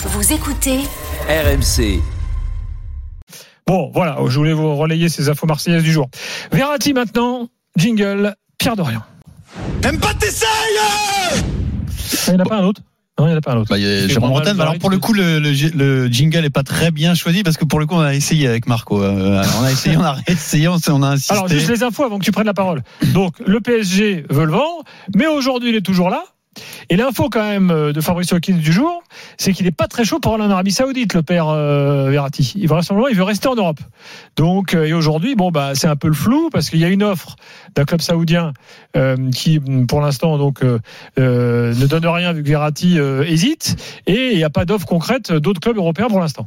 Vous écoutez RMC. Bon, voilà, je voulais vous relayer ces infos marseillaises du jour. Verratti maintenant, jingle, Pierre Dorian. T'aimes pas t'essayes Il n'y en a pas un autre? Non, il n'y en a pas un autre. Bah, Jérôme Bretagne. Alors pour le coup, le, le, le jingle est pas très bien choisi parce que pour le coup, on a essayé avec Marco. Euh, on a essayé, on a réessayé, on, on a insisté. Alors, juste les infos avant que tu prennes la parole. Donc, le PSG veut le vendre, mais aujourd'hui, il est toujours là. Et l'info quand même euh, de Fabrice Hawkins du jour, c'est qu'il n'est pas très chaud pour aller en Arabie Saoudite, le père euh, Verratti. Il va il veut rester en Europe. Donc euh, et aujourd'hui, bon bah c'est un peu le flou parce qu'il y a une offre d'un club saoudien euh, qui pour l'instant donc ne donne rien vu que Verratti hésite et il n'y a pas d'offre concrète d'autres clubs européens pour l'instant.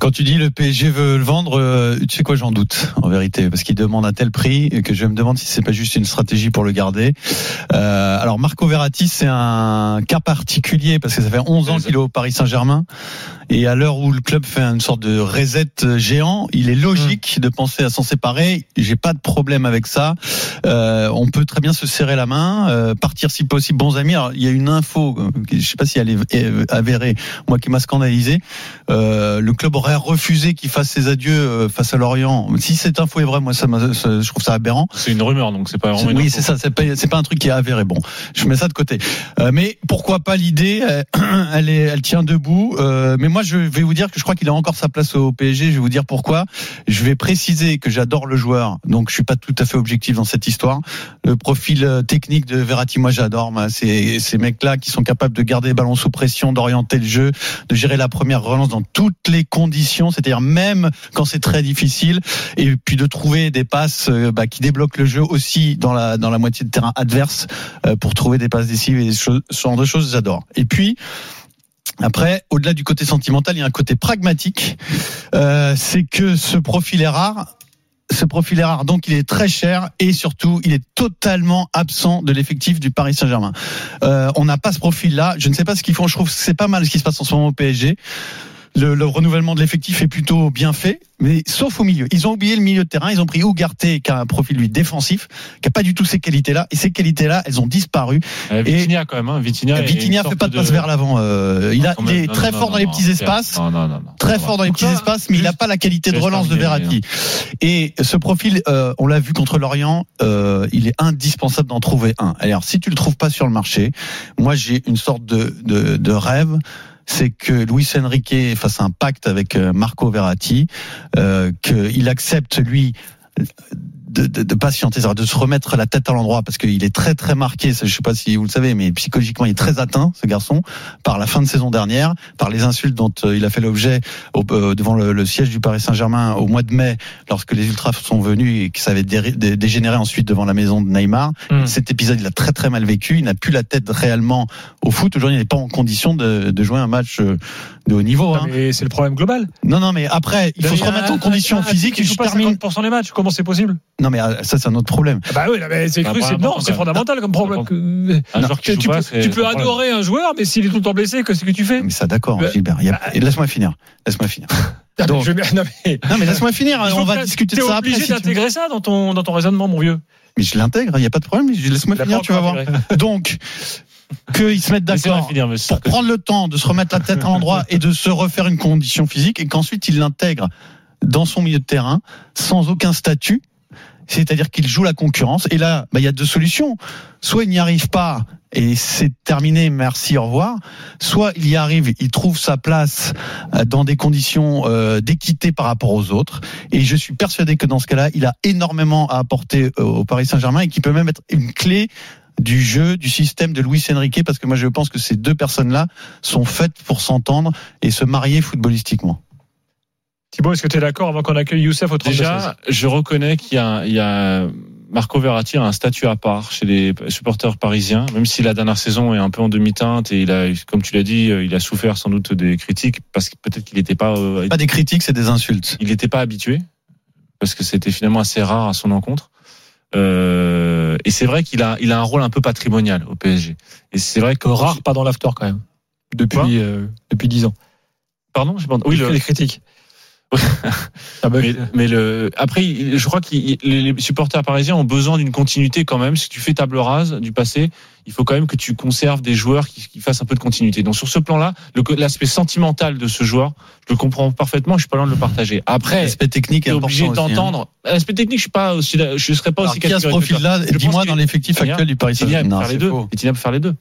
Quand tu dis le PSG veut le vendre, tu sais quoi, j'en doute en vérité parce qu'il demande un tel prix que je me demande si c'est pas juste une stratégie pour le garder. alors Marco Verratti, c'est un cas particulier parce que ça fait 11 ans qu'il est au Paris Saint-Germain. Et à l'heure où le club fait une sorte de reset géant, il est logique mmh. de penser à s'en séparer. J'ai pas de problème avec ça. Euh, on peut très bien se serrer la main, euh, partir si possible bons amis. Alors, il y a une info, je sais pas si elle est avérée, moi qui m'a scandalisé. Euh, le club aurait refusé qu'il fasse ses adieux face à Lorient. Si cette info est vraie, moi ça, je trouve ça aberrant. C'est une rumeur, donc c'est pas vraiment. Oui, c'est ça. C'est pas, c'est pas un truc qui est avéré. Bon, je mets ça de côté. Euh, mais pourquoi pas l'idée Elle est, elle tient debout. Euh, mais moi, je vais vous dire que je crois qu'il a encore sa place au PSG. Je vais vous dire pourquoi. Je vais préciser que j'adore le joueur, donc je suis pas tout à fait objectif dans cette histoire. Le profil euh, technique de Verratti, moi j'adore. Ces, ces mecs-là qui sont capables de garder les ballons sous pression, d'orienter le jeu, de gérer la première relance dans toutes les conditions, c'est-à-dire même quand c'est très difficile, et puis de trouver des passes bah, qui débloquent le jeu aussi dans la dans la moitié de terrain adverse pour trouver des passes décisives et ce genre de choses, j'adore. Et puis après, au-delà du côté sentimental, il y a un côté pragmatique. Euh, c'est que ce profil est rare. Ce profil est rare, donc il est très cher et surtout il est totalement absent de l'effectif du Paris Saint-Germain. Euh, on n'a pas ce profil-là. Je ne sais pas ce qu'ils font. Je trouve que c'est pas mal ce qui se passe en ce moment au PSG. Le, le, renouvellement de l'effectif est plutôt bien fait, mais sauf au milieu. Ils ont oublié le milieu de terrain. Ils ont pris Ugarte, qui a un profil lui défensif, qui a pas du tout ces qualités-là. Et ces qualités-là, elles ont disparu. Euh, Vitinha quand même. Hein. Vitinha, Vitinha fait pas de passe vers l'avant. Euh, il, a, il est non, très non, fort dans les petits espaces. Très fort dans les petits espaces, mais il n'a pas la qualité de relance de Verratti. Et ce profil, euh, on l'a vu contre l'Orient, euh, il est indispensable d'en trouver un. Alors, si tu le trouves pas sur le marché, moi j'ai une sorte de, de, de rêve c'est que Luis Enrique fasse un pacte avec Marco Verratti, euh, qu'il accepte lui de, de, de, patienter, de se remettre la tête à l'endroit parce qu'il est très très marqué. Je sais pas si vous le savez, mais psychologiquement il est très atteint ce garçon par la fin de saison dernière, par les insultes dont il a fait l'objet devant le, le, siège du Paris Saint-Germain au mois de mai lorsque les ultras sont venus et que ça avait dé, dé, dégénéré ensuite devant la maison de Neymar. Mmh. Cet épisode il a très très mal vécu. Il n'a plus la tête réellement au foot. Aujourd'hui il n'est pas en condition de, de, jouer un match de haut niveau. Hein. Mais c'est le problème global. Non non mais après il faut se remettre en condition physique. Je termine 50% des matchs. Comment c'est possible? Non mais ça c'est un autre problème. Bah oui, c'est cru, c'est non, c'est fondamental comme problème. Un joueur qui tu, joue pas, peux, tu peux adorer un joueur, mais s'il est tout le temps blessé, qu'est-ce que tu fais? Mais ça d'accord, bah, Gilbert. A... Laisse-moi finir. Laisse-moi finir. Donc, je... non mais, laisse-moi finir. On va discuter de ça après. Tu es obligé d'intégrer ça dans ton dans ton raisonnement, mon vieux. Mais je l'intègre. Il n'y a pas de problème. Laisse-moi finir. Tu vas voir. Donc qu'ils se mettent d'accord pour prendre le temps de se remettre la tête à l'endroit et de se refaire une condition physique et qu'ensuite il l'intègre dans son milieu de terrain sans aucun statut c'est-à-dire qu'il joue la concurrence. Et là, bah, il y a deux solutions. Soit il n'y arrive pas et c'est terminé, merci, au revoir. Soit il y arrive, il trouve sa place dans des conditions d'équité par rapport aux autres. Et je suis persuadé que dans ce cas-là, il a énormément à apporter au Paris Saint-Germain et qui peut même être une clé du jeu, du système de Luis Enrique, parce que moi je pense que ces deux personnes-là sont faites pour s'entendre et se marier footballistiquement. Thibaut, est-ce que tu es d'accord avant qu'on accueille Youssef au 32 Déjà, je reconnais qu'il y a, il y a Marco Verratti a un statut à part chez les supporters parisiens, même si la dernière saison est un peu en demi-teinte et il a, comme tu l'as dit, il a souffert sans doute des critiques parce que peut-être qu'il n'était pas. Pas des critiques, c'est des insultes. Il n'était pas habitué parce que c'était finalement assez rare à son encontre. Euh, et c'est vrai qu'il a, il a un rôle un peu patrimonial au PSG. Et c'est vrai que rare, pas dans l'after quand même. Depuis, euh, depuis 10 ans. Pardon, oui, le... les critiques. Ah bah, Mais, mais le, après, je crois que les supporters parisiens ont besoin d'une continuité quand même. Si tu fais table rase du passé, il faut quand même que tu conserves des joueurs qui, qui fassent un peu de continuité. Donc sur ce plan-là, l'aspect sentimental de ce joueur, je le comprends parfaitement. Je suis pas loin de le partager. Après, L'aspect technique es important obligé hein. d'entendre. L'aspect technique, je suis pas aussi, je serais pas Alors, aussi qui a ce profil-là? Dis-moi dans l'effectif actuel du Paris Saint-Germain. Faire les deux. peut faire les deux.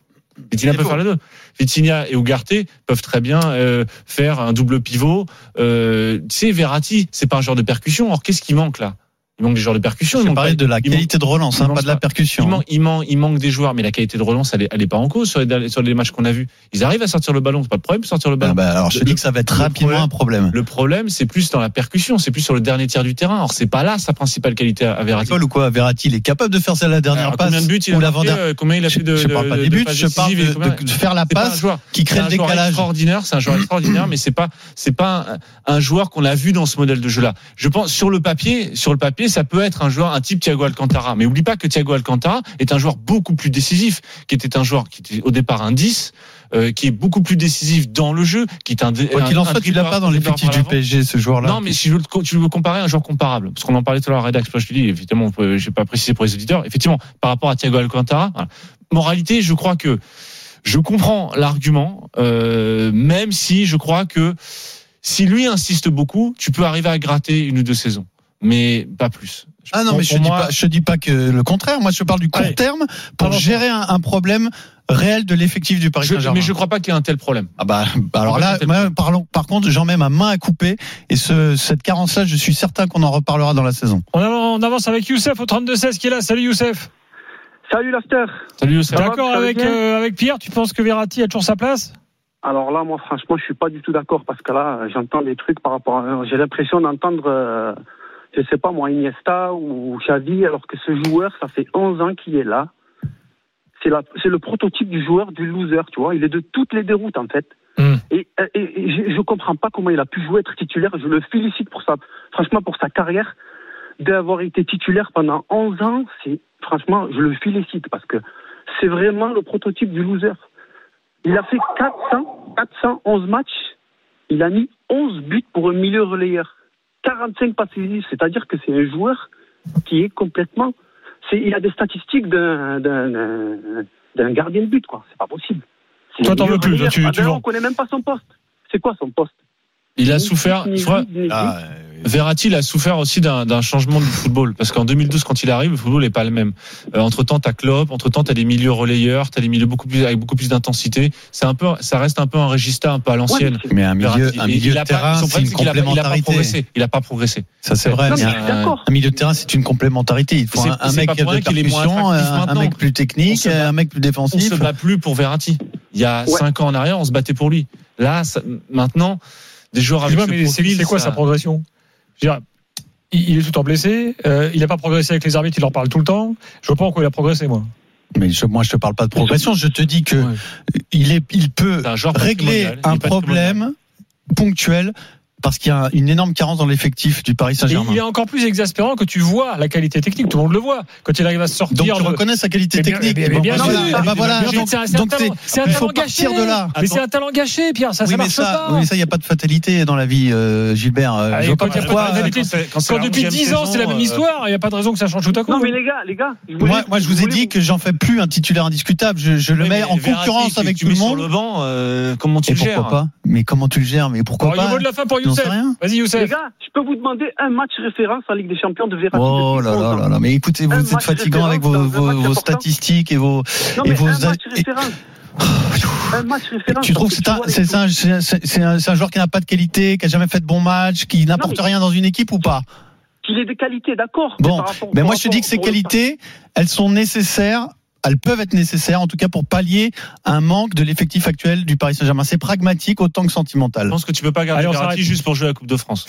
Vitinha peut faire les deux. Vitinha et Ugarte peuvent très bien euh, faire un double pivot. Euh, tu sais, Verratti, c'est pas un joueur de percussion. Or, qu'est-ce qui manque là? Il manque des joueurs de percussion. il parlais de la qualité de relance, hein, pas de la percussion. Il manque, il, manque, il manque des joueurs, mais la qualité de relance, elle est, elle est pas en cause sur les, sur les matchs qu'on a vus. Ils arrivent à sortir le ballon, c'est pas de problème de sortir le Ah ballon. bah, alors je Le- dis que ça va être le rapidement problème- un problème. Le problème, c'est plus dans la percussion, c'est plus sur le dernier tiers du terrain. Or, c'est pas là sa principale qualité à, Verratti. Ou quoi Verratti, il est capable de faire ça la dernière Alors, passe combien de buts il ou a l'avant marqué, euh, Combien il a fait de je parle pas de- des de buts, passes je parle de, combien- de- de faire la passe joueur qui crée le décalage. extraordinaire, c'est un joueur extraordinaire, mais c'est pas c'est pas un, joueur qu'on a vu dans ce modèle de jeu-là. Je pense sur le papier, sur le papier, ça peut être un joueur, un type Thiago Alcantara, mais oublie pas que Thiago Alcantara est un joueur beaucoup plus décisif, qui était un joueur qui était au départ un 10, euh, qui est beaucoup plus décisif dans le jeu, qui est un. Quoi qu'il en soit, tu l'as pas dans l'effectif du PSG, ce joueur-là. Non, mais si je veux, le- tu veux comparer un joueur comparable, parce qu'on en parlait tout à l'heure à Redax, je te dis, évidemment, je n'ai pas précisé pour les auditeurs, effectivement, par rapport à Thiago Alcantara, voilà. moralité, je crois que je comprends l'argument, euh, même si je crois que si lui insiste beaucoup, tu peux arriver à gratter une ou deux saisons, mais pas plus. Ah non, mais je pour dis moi- pas, je dis pas que le contraire. Moi, je parle du court Allez. terme pour Pardon. gérer un, un problème réel de l'effectif du Paris Saint-Germain. mais je crois pas qu'il y ait un tel problème. Ah bah, bah alors là, fait, moi, parlons, par contre, j'en mets ma main à couper et ce, cette carence-là, je suis certain qu'on en reparlera dans la saison. on avance- on avance avec Youssef au 32-16 qui est là. Salut Youssef. Salut Laster. Salut, Youssef. D'accord avec, euh, avec Pierre, tu penses que Verratti a toujours sa place? Alors là, moi, franchement, je suis pas du tout d'accord parce que là, j'entends des trucs par rapport à. J'ai l'impression d'entendre, euh, je sais pas moi, Iniesta ou Xavi, alors que ce joueur, ça fait 11 ans qu'il est là. C'est la- c'est le prototype du joueur, du loser, tu vois. Il est de toutes les déroutes, en fait. Hmm. Et, et, et je, je comprends pas comment il a pu jouer, être titulaire. Je le félicite pour ça, franchement, pour sa carrière. D'avoir été titulaire pendant 11 ans, c'est, franchement, je le félicite parce que c'est vraiment le prototype du loser. Il a fait 400, 411 matchs. Il a mis 11 buts pour un milieu relayeur. 45 passes décisives. C'est-à-dire que c'est un joueur qui est complètement. C'est, il a des statistiques d'un, d'un, d'un- d'un gardien de but, quoi. C'est pas possible. C'est Toi, t'en veux plus, toi, tu- Ah tu on connaît même pas son poste. C'est quoi son poste? Il a souffert. ni ni Ah. Verratti, il a souffert aussi d'un d'un changement du football. Parce qu'en 2012, quand il arrive, le football n'est pas le même. Euh, entre temps, t'as Klopp, entre temps, t'as des milieux relayeurs, t'as des milieux beaucoup plus, avec beaucoup plus d'intensité. C'est un peu, ça reste un peu un regista un peu à l'ancienne. Ouais, mais mais un milieu, Verratti. un milieu de terrain, c'est une il pas complémentarité. progressé. Il a pas progressé. Ça, c'est vrai. Non, mais mais un- milieu de terrain, c'est une complémentarité. Il faut C'est- un, un mec de percussion, un, mec plus On technique, un mec plus On défensif. se bat plus pour Verratti. Il y a Ouais. cinq ans en arrière, on se battait pour lui. Là, ça- maintenant, des joueurs avec Excuse-moi, ce mais c'est profil, c'est quoi ça- sa progression? Je veux dire, il, est tout le temps blessé. euh, il n'a pas progressé avec les arbitres, il leur parle tout le temps. Je vois pas en quoi il a progressé, moi. Mais je, moi, je te parle pas de progression. Je te dis que Ouais. il est, il peut un régler un problème ponctuel parce qu'il y a une énorme carence dans l'effectif du Paris Et Saint-Germain. il est encore plus exaspérant que tu vois la qualité technique. Tout le monde le voit. Quand il arrive à sortir. Donc tu de- reconnais sa qualité Eh bien, technique. eh bien, Bon, bien sûr. voilà. Bah, voilà. Mais Donc- c'est un- talent- gâché. de là. Mais c'est un talent gâché, Pierre. Ça, Oui, ça mais marche ça, pas. oui, ça, il n'y a pas de fatalité dans la vie, euh, Gilbert. Euh, Ah, je quand pas il y a pas de pourquoi. fatalité, Quand depuis 11e 10 ans, c'est la même saison, histoire, il n'y a pas de raison que ça change tout à coup. Non, mais les gars, les gars. Moi, moi, je vous ai dit que j'en fais plus un titulaire indiscutable. Je, le mets mais en concurrence avec tout le mets sur monde. le banc, euh, comment tu le gères pourquoi pas? Mais comment tu le gères? Mais pourquoi pas? Sais Youssef. rien. Vas-y, Les gars, je peux vous demander un match référence en Ligue des Champions de Verratti. Oh là 11 là là là. Mais écoutez, vous Un êtes match fatigant avec vos, match statistiques et vos. Non, et mais vos un a- match référence. Un match référence. Tu trouves que c'est un, joueur qui n'a pas de qualité, qui a jamais fait de bons matchs, qui n'apporte rien dans une équipe ou pas? Qu'il ait des qualités, d'accord. Bon, par rapport- mais par moi je te dis que ces qualités, elles sont nécessaires. Elles peuvent être nécessaires, en tout cas pour pallier un manque de l'effectif actuel du Paris Saint-Germain. C'est pragmatique autant que Je sentimental. pense que tu peux pas garder Verratti juste pour jouer à la Coupe de France.